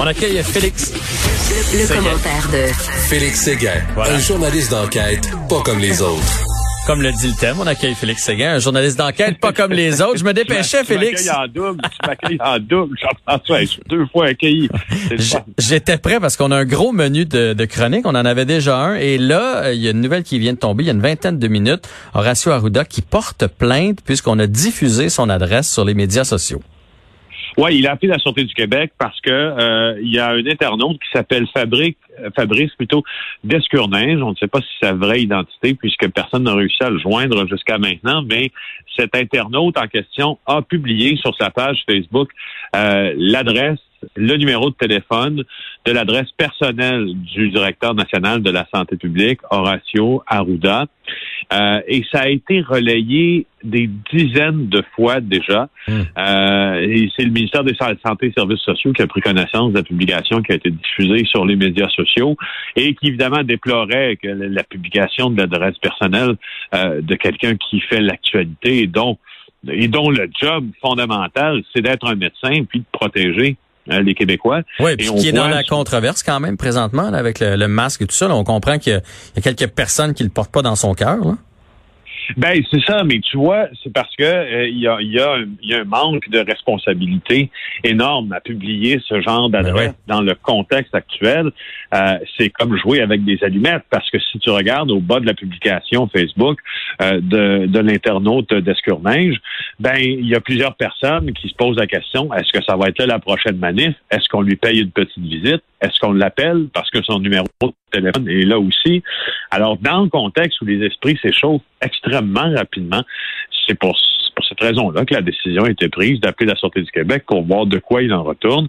On accueille Félix. Le, le commentaire de Félix Séguin, Voilà. un journaliste d'enquête pas comme les autres. Comme le dit le thème, on accueille Félix Séguin, un journaliste d'enquête, pas comme les autres. Je me dépêchais, Tu Félix. m'accueilles en double, tu m'accueilles en double, Jean-François, je suis deux fois accueilli. J'étais prêt parce qu'on a un gros menu de, de chroniques. On en avait déjà un. Et là, euh, il y a une nouvelle qui vient de tomber. Il y a une vingtaine de minutes. Horacio Arruda qui porte plainte puisqu'on a diffusé son adresse sur les médias sociaux. Ouais, il a appelé la Sûreté du Québec parce que euh, il y a un internaute qui s'appelle Fabrice, euh, Fabrice plutôt d'Escurninge. On ne sait pas si c'est sa vraie identité puisque personne n'a réussi à le joindre jusqu'à maintenant, mais cet internaute en question a publié sur sa page Facebook euh, l'adresse, le numéro de téléphone de l'adresse personnelle du directeur national de la santé publique, Horacio Arruda. Euh, et ça a été relayé des dizaines de fois déjà. Hmm. Euh, et c'est le ministère des Sa- Santé et Services sociaux qui a pris connaissance de la publication qui a été diffusée sur les médias sociaux et qui évidemment déplorait que la publication de l'adresse personnelle euh, de quelqu'un qui fait l'actualité et dont et dont le job fondamental, c'est d'être un médecin puis de protéger les Québécois. Oui, Et puis on qui est dans la controverse quand même présentement là, avec le, le masque et tout ça. là. on comprend qu'il y, a il y a quelques personnes qui le portent pas dans son cœur. Ben c'est ça, mais tu vois, c'est parce que euh, il y, a, y, a y a un manque de responsabilité énorme à publier ce genre d'adresse Ben ouais. dans le contexte actuel. Euh, c'est comme jouer avec des allumettes, parce que si tu regardes au bas de la publication Facebook euh, de, de l'internaute d'Escurninge, ben il y a plusieurs personnes qui se posent la question est-ce que ça va être là la prochaine manif? Est-ce qu'on lui paye une petite visite? Est-ce qu'on l'appelle parce que son numéro de téléphone est là aussi? Alors, dans le contexte où les esprits s'échauffent extrêmement rapidement, c'est pour, pour cette raison-là que la décision a été prise d'appeler la Sûreté du Québec pour voir de quoi il en retourne.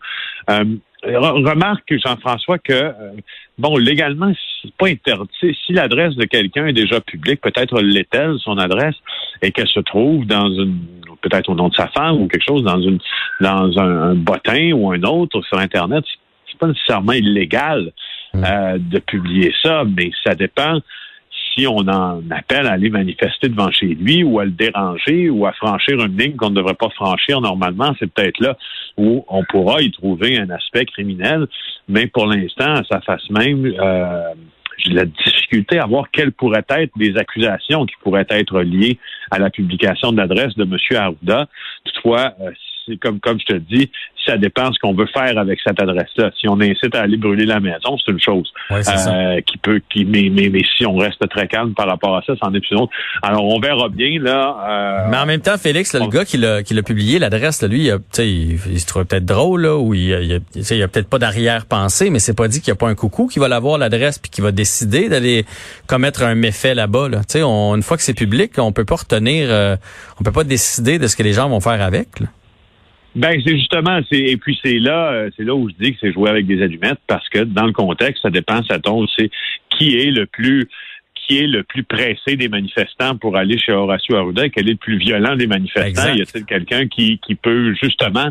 Euh, re- remarque, Jean-François, que, euh, bon, légalement, c'est pas interdit. Si l'adresse de quelqu'un est déjà publique, peut-être l'est-elle, son adresse, et qu'elle se trouve dans une, peut-être au nom de sa femme ou quelque chose, dans une, dans un, un bottin ou un autre sur Internet, pas nécessairement illégal euh, de publier ça, mais ça dépend si on en appelle à aller manifester devant chez lui ou à le déranger ou à franchir une ligne qu'on ne devrait pas franchir normalement, c'est peut-être là où on pourra y trouver un aspect criminel. Mais pour l'instant, à sa face même, euh, j'ai la difficulté à voir quelles pourraient être les accusations qui pourraient être liées à la publication de l'adresse de M. Arruda. Toutefois, euh, comme, comme je te dis, ça dépend ce qu'on veut faire avec cette adresse-là. Si on incite à aller brûler la maison, c'est une chose. Ouais. Euh, qui peut, qui, mais, mais, mais si on reste très calme par rapport à ça, c'en est une autre. Alors, on verra bien, là. euh, Mais en même temps, Félix, là, le gars qui l'a qui l'a publié, l'adresse, lui, il, a, tu sais, il, il se trouve peut-être drôle, là, ou il, il, il a peut-être pas d'arrière-pensée, mais c'est pas dit qu'il y a pas un coucou qui va l'avoir l'adresse puis qui va décider d'aller commettre un méfait là-bas. Là. Tu sais, on, une fois que c'est public, on peut pas retenir, euh, on peut pas décider de ce que les gens vont faire avec. Là. Ben c'est justement, c'est et puis c'est là, euh, c'est là où je dis que c'est jouer avec des allumettes parce que dans le contexte, ça dépend, ça tombe, c'est qui est le plus qui est le plus pressé des manifestants pour aller chez Horacio Arruda quel est le plus violent des manifestants? Exact. Y a-t-il quelqu'un qui, qui peut justement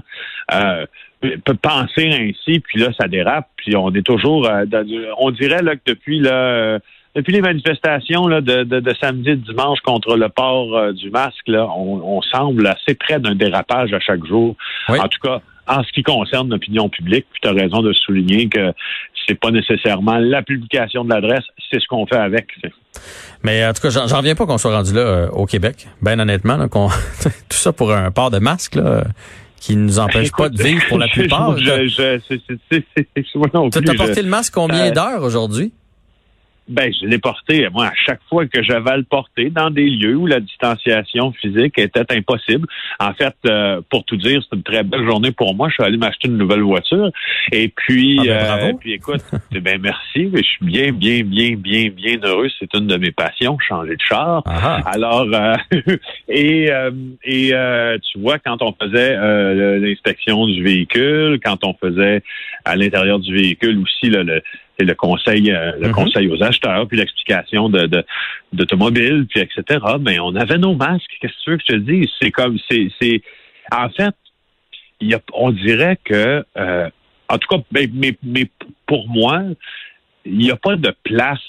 euh, peut penser ainsi, puis là, ça dérape, puis on est toujours euh, dans- on dirait là que depuis là euh, depuis les manifestations là, de, de, de samedi et de dimanche contre le port euh, du masque, là, on, on semble assez près d'un dérapage à chaque jour. Oui. En tout cas, en ce qui concerne l'opinion publique, tu as raison de souligner que c'est pas nécessairement la publication de l'adresse, c'est ce qu'on fait avec. Mais en tout cas, j'en reviens pas qu'on soit rendu là euh, au Québec. Ben honnêtement, là, tout ça pour un port de masque là, euh, qui nous empêche pas de vivre pour la plupart. Tu as porté le masque combien euh, d'heures aujourd'hui? Ben, je l'ai porté, moi, à chaque fois que j'avais à le porter dans des lieux où la distanciation physique était impossible. En fait, euh, pour tout dire, c'est une très belle journée pour moi. Je suis allé m'acheter une nouvelle voiture. Et puis, Ah ben, euh, bravo. puis écoute, eh ben merci, mais je suis bien, bien, bien, bien, bien heureux. C'est une de mes passions, changer de char. Ah ah. Alors, euh, et, euh, et euh, tu vois, quand on faisait l'inspection du véhicule, quand on faisait à l'intérieur du véhicule aussi là, le, c'est le conseil, euh, le Mhm. conseil aux acheteurs, puis l'explication de, de d'automobile, puis etc. Mais on avait nos masques. Qu'est-ce que tu veux que je te dise? C'est comme, c'est, c'est, en fait, il y a, on dirait que, euh, en tout cas, ben, mais, mais pour moi, il n'y a pas de place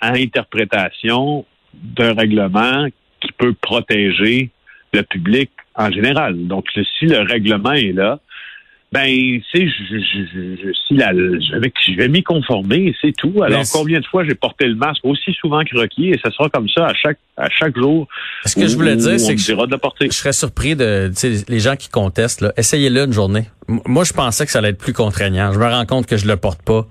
à interprétation d'un règlement qui peut protéger le public en général. Donc, si le règlement est là, ben, c'est, je, je, je, je, si la, je vais, je vais m'y conformer, c'est tout. Alors, combien de fois j'ai porté le masque aussi souvent que requis, et ce sera comme ça à chaque, à chaque jour. Ce que je voulais dire, c'est que dira de. Je serais surpris de, les gens qui contestent, essayez-le une journée. M- Moi, je pensais que ça allait être plus contraignant. Je me rends compte que je le porte pas.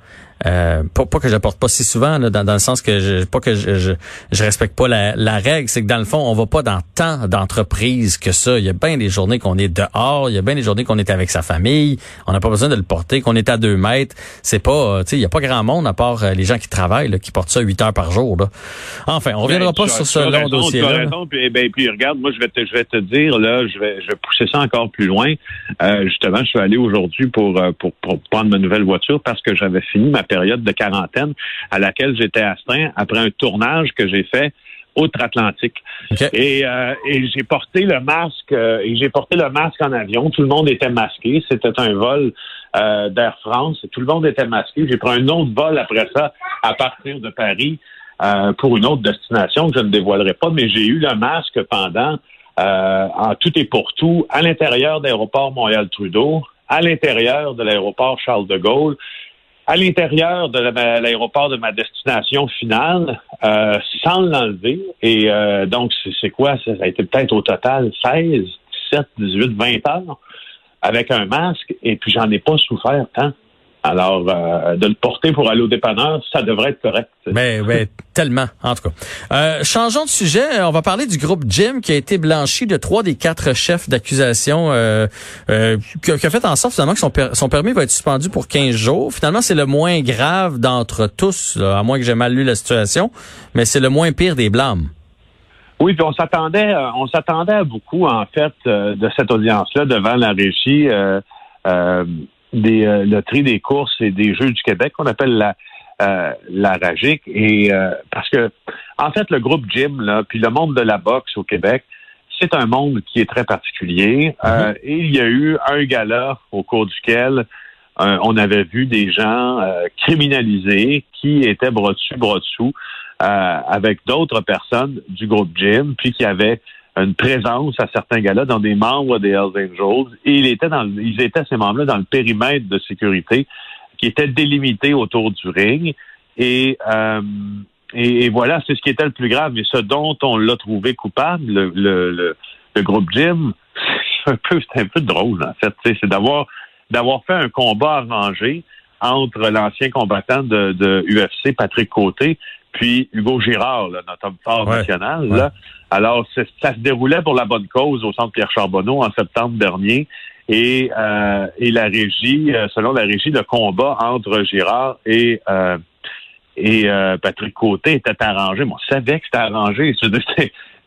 Euh, pas, pas que je le porte pas si souvent, là, dans, dans le sens que je, pas que je, je, je respecte pas la, la règle, c'est que dans le fond, on va pas dans tant d'entreprises que ça. Il y a bien des journées qu'on est dehors, il y a bien des journées qu'on est avec sa famille, on n'a pas besoin de le porter, qu'on est à deux mètres. C'est pas, euh, tu sais, il y a pas grand monde à part euh, les gens qui travaillent, là, qui portent ça huit heures par jour. Là. Enfin, on reviendra Ben, pas sur as long raison, dossier Tu as raison, puis, ben, puis regarde, moi je vais te, je vais te dire là, je vais, je vais pousser ça encore plus loin. Euh, justement, je suis allé aujourd'hui pour, euh, pour pour prendre ma nouvelle voiture parce que j'avais fini ma période de quarantaine à laquelle j'étais astreint après un tournage que j'ai fait outre-Atlantique. Et, euh, et j'ai porté le masque euh, et j'ai porté le masque en avion. Tout le monde était masqué. C'était un vol euh, d'Air France. Tout le monde était masqué. J'ai pris un autre vol après ça à partir de Paris euh, pour une autre destination que je ne dévoilerai pas, mais j'ai eu le masque pendant euh, en tout et pour tout à l'intérieur d'aéroport Montréal-Trudeau, à l'intérieur de l'aéroport Charles de Gaulle, à l'intérieur de la- l'aéroport de ma destination finale, euh, sans l'enlever. Et euh, donc, c'est quoi? Ça a été peut-être au total 16, 17, 18, 20 heures avec un masque, et puis j'en ai pas souffert tant. Alors, euh, de le porter pour aller au dépanneur, ça devrait être correct. Ben, ben, tellement, en tout cas. Euh, changeons de sujet. On va parler du groupe Jim qui a été blanchi de trois des quatre chefs d'accusation euh, euh, qui, a, fait en sorte finalement que son, per- son permis va être suspendu pour 15 jours. Finalement, c'est le moins grave d'entre tous, là, à moins que j'ai mal lu la situation, mais c'est le moins pire des blâmes. Oui, puis on s'attendait, euh, on s'attendait à beaucoup en fait euh, de cette audience-là devant la régie euh, euh, des euh, loteries des courses et des Jeux du Québec qu'on appelle la euh, la RAGIC. Et euh, parce que en fait le groupe Jim là, puis le monde de la boxe au Québec, c'est un monde qui est très particulier. Euh, et il y a eu un gala au cours duquel euh, on avait vu des gens euh, criminalisés qui étaient bras dessus, bras dessous euh, avec d'autres personnes du groupe Jim, puis qui avaient une présence à certains gars-là dans des membres des Hells Angels. Et il était dans, ils étaient, ces membres-là, dans le périmètre de sécurité qui était délimité autour du ring. Et, euh, et, voilà, c'est ce qui était le plus grave. Mais ce dont on l'a trouvé coupable, le, le, le, le groupe Jim, c'est un peu, c'est un peu drôle, en fait. C'est d'avoir d'avoir fait un combat arrangé entre l'ancien combattant de, de UFC, Patrick Côté, puis Hugo Girard, là, notre homme fort Ouais. national. Ouais. Là. Alors, ça se déroulait pour la bonne cause au centre Pierre Charbonneau en septembre dernier. Et, euh, et la régie, euh, selon la régie, le combat entre Girard et euh, et euh, Patrick Côté était arrangé. Mais on savait que c'était arrangé. C'est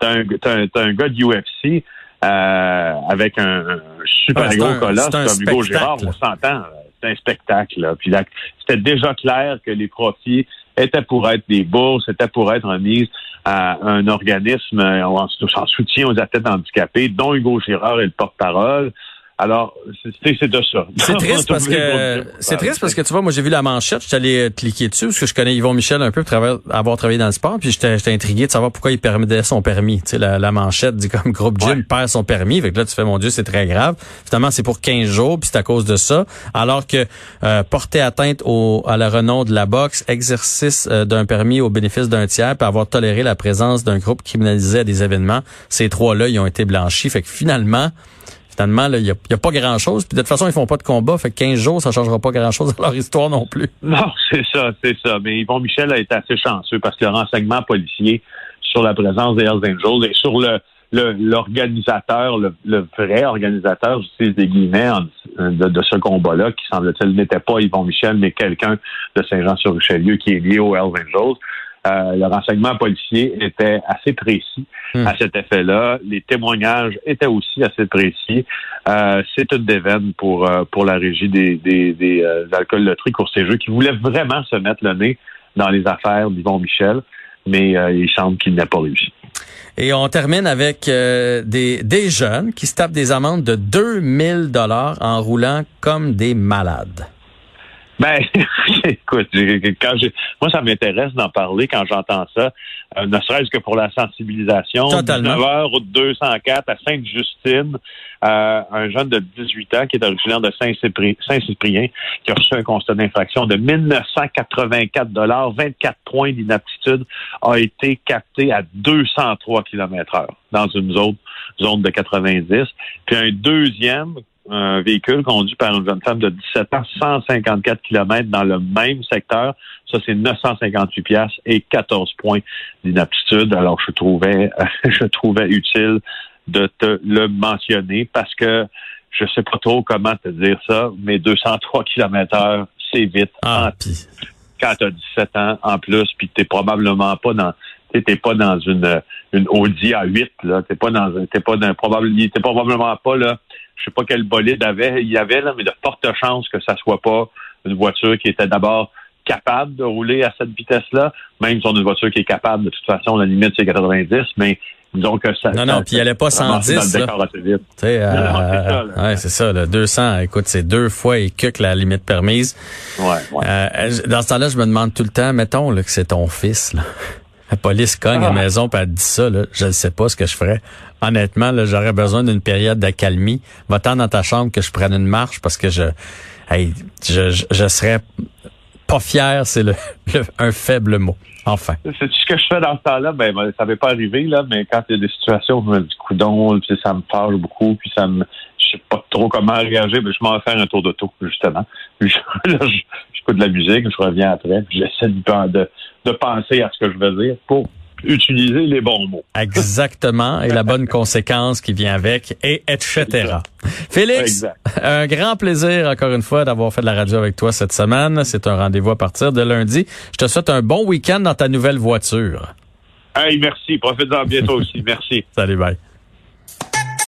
un, t'as un, t'as un gars de UFC euh, avec un, un super c'est gros colosse comme Hugo. Girard. On s'entend. C'est un spectacle. Là. Puis là, c'était déjà clair que les profits étaient pour être des bourses, étaient pour être remises à un organisme euh, en soutien aux athlètes handicapés, dont Hugo Girard est le porte-parole. Alors, c'est de ça. C'est triste parce que c'est triste parce que tu vois, moi j'ai vu la manchette, je suis allé euh, cliquer dessus parce que je connais Yvon Michel un peu pour avoir travaillé dans le sport, puis j'étais j'étais intrigué de savoir pourquoi il permettait son permis. Tu sais, la, la manchette dit comme groupe Jim Ouais. perd son permis, fait que là tu fais mon Dieu c'est très grave. Finalement c'est pour 15 jours, puis c'est à cause de ça. Alors que euh, porter atteinte au, à la renom de la boxe, exercice euh, d'un permis au bénéfice d'un tiers, puis avoir toléré la présence d'un groupe criminalisé à des événements, ces trois-là ils ont été blanchis. Fait que finalement finalement, il n'y a, pas grand-chose. Puis de toute façon, ils font pas de combat. Fait que 15 jours, ça changera pas grand-chose dans leur histoire non plus. Non, c'est ça, c'est ça. Mais Yvon Michel a été assez chanceux parce que le renseignement policier sur la présence des Hells Angels et sur le l'organisateur, le, vrai organisateur, j'utilise des guillemets, de, ce combat-là, qui semble-t-il n'était pas Yvon Michel, mais quelqu'un de Saint-Jean-sur-Richelieu qui est lié aux Hells Angels. Euh, le renseignement policier était assez précis hmm. à cet effet-là. Les témoignages étaient aussi assez précis. Euh, c'est une déveine pour euh, pour la régie des, des, des euh, alcools loterie course et jeux qui voulait vraiment se mettre le nez dans les affaires d'Yvon Michel, mais il semble qu'il n'a pas réussi. Et on termine avec des, des jeunes qui se tapent des amendes de 2000 dollars en roulant comme des malades. Ben, écoute, quand j'ai, moi, ça m'intéresse d'en parler quand j'entends ça, euh, ne serait-ce que pour la sensibilisation. Totalement. 19 heures, route 204 à Sainte-Justine, euh, un jeune de 18 ans qui est originaire de Saint-Cyprien, qui a reçu un constat d'infraction de 1984 dollars, 24 points d'inaptitude, a été capté à 203 km heure dans une zone, zone de 90. Puis un deuxième un véhicule conduit par une jeune femme de 17 ans, 154 km dans le même secteur. Ça, c'est 958 pièces et 14 points d'inaptitude. Alors, je trouvais, je trouvais utile de te le mentionner parce que je sais pas trop comment te dire ça, mais 203 km heure, c'est vite. Ah, Quand tu as 17 ans en plus, puis t'es probablement pas dans t'es pas dans une une Audi A8 là, t'es pas dans t'es pas dans probablement t'es probablement pas là je sais pas quel bolide avait, il y avait, là, mais de fortes chances que ça soit pas une voiture qui était d'abord capable de rouler à cette vitesse-là, même si on a une voiture qui est capable, de toute façon, la limite, c'est 90, mais disons que ça... Non, non, puis il allait pas 110, là. c'est ça, le 200, écoute, c'est deux fois et que la limite permise. Ouais, ouais. Euh, dans ce temps-là, je me demande tout le temps, mettons là, que c'est ton fils, là. La police cogne à la ah. maison et elle dit ça, là, je ne sais pas ce que je ferais. Honnêtement, là, j'aurais besoin d'une période d'accalmie. Va-t'en dans ta chambre que je prenne une marche parce que je, hey, je, je, serais pas fier, c'est le, un faible mot. Enfin. C'est ce que je fais dans ce temps-là? Ben, ben ça n'avait pas arrivé, là, mais quand il y a des situations où je me dis coudon, ça me parle beaucoup, puis ça me, je sais pas trop comment réagir, mais je m'en vais faire un tour d'auto, justement. là, j'écoute de la musique, je reviens après, j'essaie de, de, penser à ce que je veux dire pour utiliser les bons mots. Exactement, et la bonne conséquence qui vient avec, et etc. Félix, un grand plaisir encore une fois d'avoir fait de la radio avec toi cette semaine. C'est un rendez-vous à partir de lundi. Je te souhaite un bon week-end dans ta nouvelle voiture. Hey, merci. Profite-en bientôt aussi. Merci. Salut, bye.